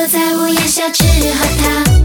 坐在屋檐下吃喝它